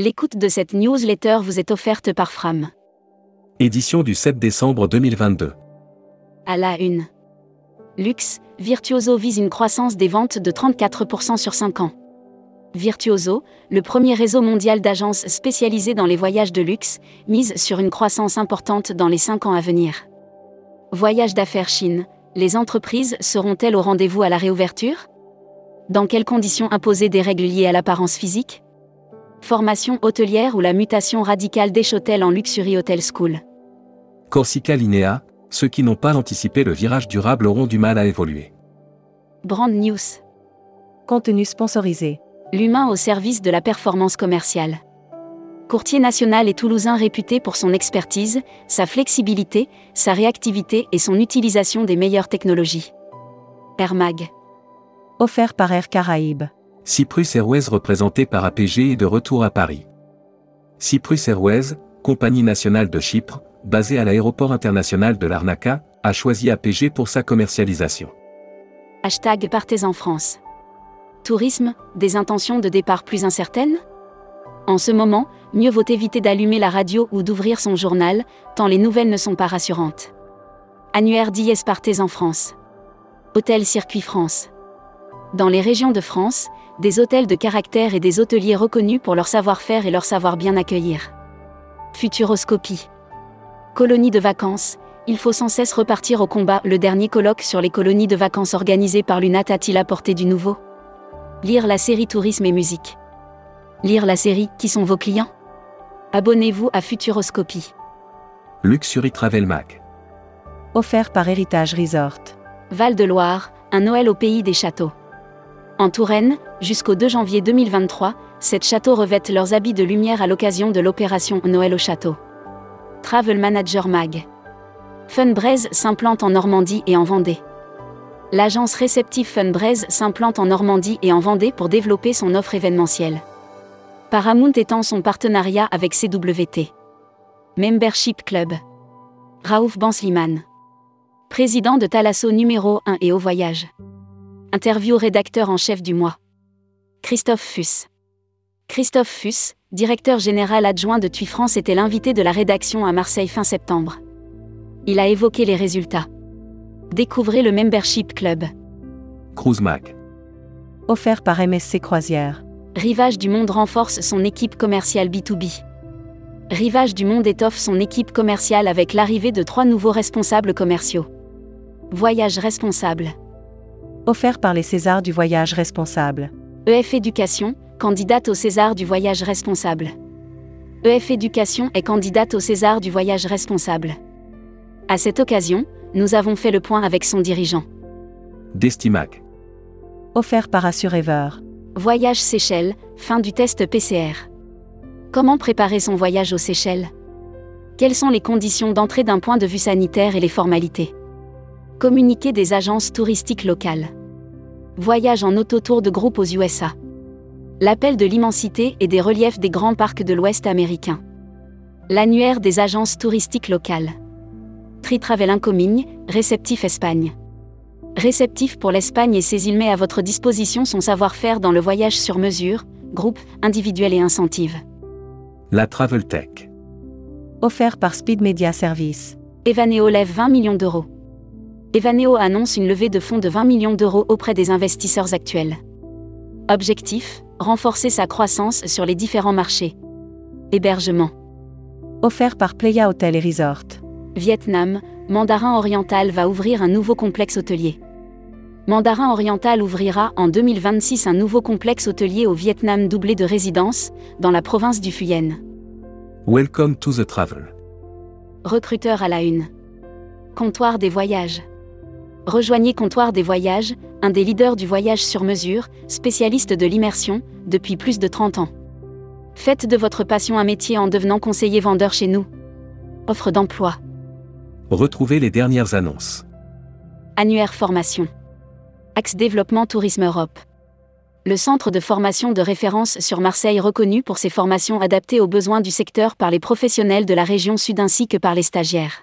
L'écoute de cette newsletter vous est offerte par Fram. Édition du 7 décembre 2022. À la une. Luxe, Virtuoso vise une croissance des ventes de 34% sur 5 ans. Virtuoso, le premier réseau mondial d'agences spécialisées dans les voyages de luxe, mise sur une croissance importante dans les 5 ans à venir. Voyage d'affaires Chine, les entreprises seront-elles au rendez-vous à la réouverture? Dans quelles conditions imposer des règles liées à l'apparence physique? Formation hôtelière ou la mutation radicale d'Echotel en Luxury Hotel School. Corsica Linea, ceux qui n'ont pas anticipé le virage durable auront du mal à évoluer. Brand News. Contenu sponsorisé. L'humain au service de la performance commerciale. Courtier national et toulousain réputé pour son expertise, sa flexibilité, sa réactivité et son utilisation des meilleures technologies. Air Mag. Offert par Air Caraïbes. Cyprus Airways représenté par APG est de retour à Paris. Cyprus Airways, compagnie nationale de Chypre, basée à l'aéroport international de Larnaca, a choisi APG pour sa commercialisation. Hashtag Partez en France. Tourisme, des intentions de départ plus incertaines? En ce moment, mieux vaut éviter d'allumer la radio ou d'ouvrir son journal, tant les nouvelles ne sont pas rassurantes. Annuaire d'IS Partez en France. Hôtel Circuit France. Dans les régions de France, des hôtels de caractère et des hôteliers reconnus pour leur savoir-faire et leur savoir bien accueillir. Futuroscopie. Colonie de vacances, il faut sans cesse repartir au combat. Le dernier colloque sur les colonies de vacances organisé par l'UNAT a-t-il apporté du nouveau? Lire la série Tourisme et musique. Lire la série Qui sont vos clients? Abonnez-vous à Futuroscopie. Luxury Travel Mag. Offert par Héritage Resort. Val-de-Loire, un Noël au pays des châteaux. En Touraine, jusqu'au 2 janvier 2023, sept châteaux revêtent leurs habits de lumière à l'occasion de l'opération Noël au château. Travel Manager Mag. Funbraise s'implante en Normandie et en Vendée. L'agence réceptive Funbraise s'implante en Normandie et en Vendée pour développer son offre événementielle. Paramount étend son partenariat avec CWT. Membership Club. Raouf Bansliman. Président de Thalasso numéro 1 et au voyage. Interview rédacteur en chef du mois. Christophe Fuss. Christophe Fuss, directeur général adjoint de TUI France, était l'invité de la rédaction à Marseille fin septembre. Il a évoqué les résultats. Découvrez le Membership Club. Cruise Mag. Offert par MSC Croisière. Rivage du Monde renforce son équipe commerciale B2B. Rivage du Monde étoffe son équipe commerciale avec l'arrivée de trois nouveaux responsables commerciaux. Voyage responsable. Offert par les Césars du voyage responsable. EF Éducation, candidate au César du voyage responsable. EF Éducation est candidate au César du voyage responsable. À cette occasion, nous avons fait le point avec son dirigeant. Destimac. Offert par Assurever. Voyage Seychelles, fin du test PCR. Comment préparer son voyage aux Seychelles? Quelles sont les conditions d'entrée d'un point de vue sanitaire et les formalités? Communiquer des agences touristiques locales. Voyage en autotour de groupe aux USA. L'appel de l'immensité et des reliefs des grands parcs de l'Ouest américain. L'annuaire des agences touristiques locales. Tri-Travel Incoming, Réceptif Espagne. Réceptif pour l'Espagne et ses îles met à votre disposition son savoir-faire dans le voyage sur mesure, groupe, individuel et incentive. La Travel Tech. Offert par Speed Media Service. Evaneo lève 20 millions d'euros. Evaneo annonce une levée de fonds de 20 millions d'euros auprès des investisseurs actuels. Objectif renforcer sa croissance sur les différents marchés. Hébergement. Offert par Playa Hotel et Resort. Vietnam, Mandarin Oriental va ouvrir un nouveau complexe hôtelier. Mandarin Oriental ouvrira en 2026 un nouveau complexe hôtelier au Vietnam doublé de résidences, dans la province du Fuyen. Welcome to the travel. Recruteur à la une. Comptoir des voyages. Rejoignez Comptoir des Voyages, un des leaders du voyage sur mesure, spécialiste de l'immersion, depuis plus de 30 ans. Faites de votre passion un métier en devenant conseiller vendeur chez nous. Offre d'emploi. Retrouvez les dernières annonces. Annuaire formation. Axe Développement Tourisme Europe. Le centre de formation de référence sur Marseille reconnu pour ses formations adaptées aux besoins du secteur par les professionnels de la région sud ainsi que par les stagiaires.